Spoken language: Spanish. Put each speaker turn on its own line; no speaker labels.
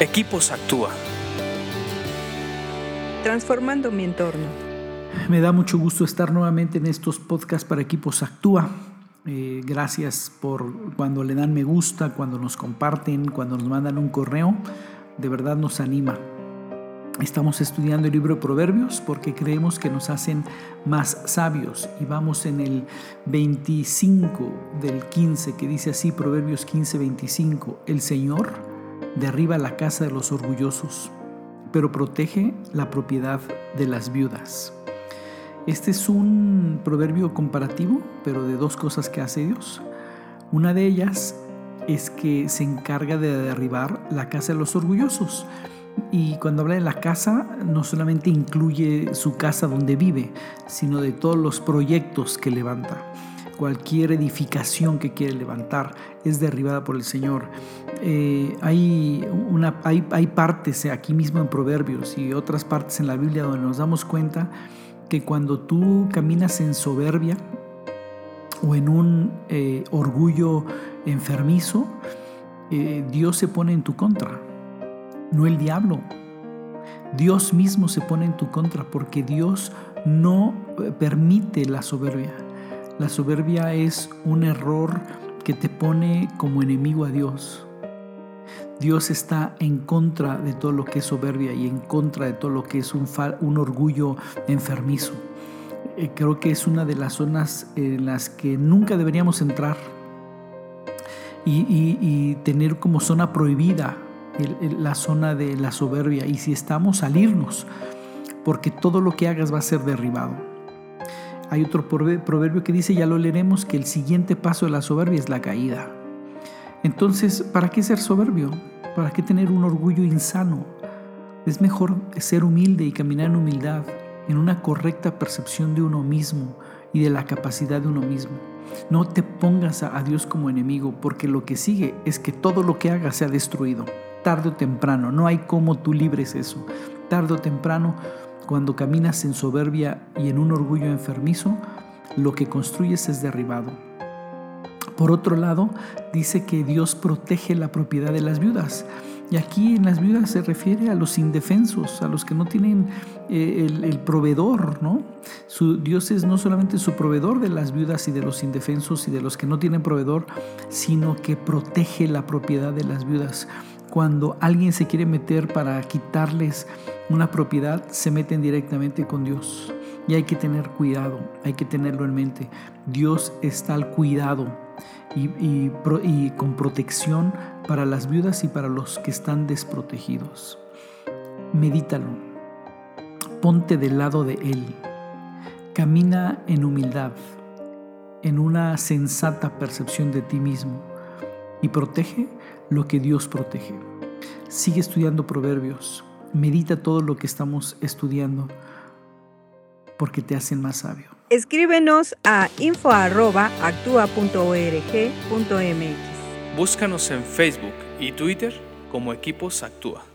Equipos Actúa.
Transformando mi entorno.
Me da mucho gusto estar nuevamente en estos podcasts para Equipos Actúa. Eh, gracias por cuando le dan me gusta, cuando nos comparten, cuando nos mandan un correo. De verdad nos anima. Estamos estudiando el libro de Proverbios porque creemos que nos hacen más sabios y vamos en el 25 del 15 que dice así, Proverbios 15, 25, el Señor derriba la casa de los orgullosos, pero protege la propiedad de las viudas. Este es un proverbio comparativo, pero de dos cosas que hace Dios. Una de ellas es que se encarga de derribar la casa de los orgullosos. Y cuando habla de la casa, no solamente incluye su casa donde vive, sino de todos los proyectos que levanta. Cualquier edificación que quiere levantar es derribada por el Señor. Eh, hay, hay, hay partes aquí mismo en Proverbios y otras partes en la Biblia donde nos damos cuenta que cuando tú caminas en soberbia o en un eh, orgullo enfermizo, eh, Dios se pone en tu contra no el diablo. Dios mismo se pone en tu contra porque Dios no permite la soberbia. La soberbia es un error que te pone como enemigo a Dios. Dios está en contra de todo lo que es soberbia y en contra de todo lo que es un, orgullo enfermizo. Eh, creo que es una de las zonas en las que nunca deberíamos entrar y, y tener como zona prohibida la zona de la soberbia y si estamos, salirnos, porque todo lo que hagas va a ser derribado. Hay otro proverbio que dice, ya lo leeremos, que el siguiente paso de la soberbia es la caída. Entonces, ¿para qué ser soberbio? ¿Para qué tener un orgullo insano? Es mejor ser humilde y caminar en humildad, en una correcta percepción de uno mismo y de la capacidad de uno mismo. No te pongas a Dios como enemigo, porque lo que sigue es que todo lo que hagas sea destruido tarde o temprano. No hay cómo tú libres eso. Tarde o temprano, cuando caminas en soberbia y en un orgullo enfermizo, lo que construyes es derribado. Por otro lado, dice que Dios protege la propiedad de las viudas. Y aquí en las viudas se refiere a los indefensos, a los que no tienen eh, el, proveedor, ¿no? Su, Dios es no solamente su proveedor de las viudas y de los indefensos y de los que no tienen proveedor, sino que protege la propiedad de las viudas cuando alguien se quiere meter para quitarles una propiedad, se meten directamente con Dios. Y hay que tener cuidado, hay que tenerlo en mente. Dios está al cuidado y, con protección para las viudas y para los que están desprotegidos. Medítalo, ponte del lado de Él, camina en humildad, en una sensata percepción de ti mismo y protege lo que Dios protege. Sigue estudiando proverbios, medita todo lo que estamos estudiando porque te hacen más sabio.
Escríbenos a info.actua.org.mx.
Búscanos en Facebook y Twitter como Equipos Actúa.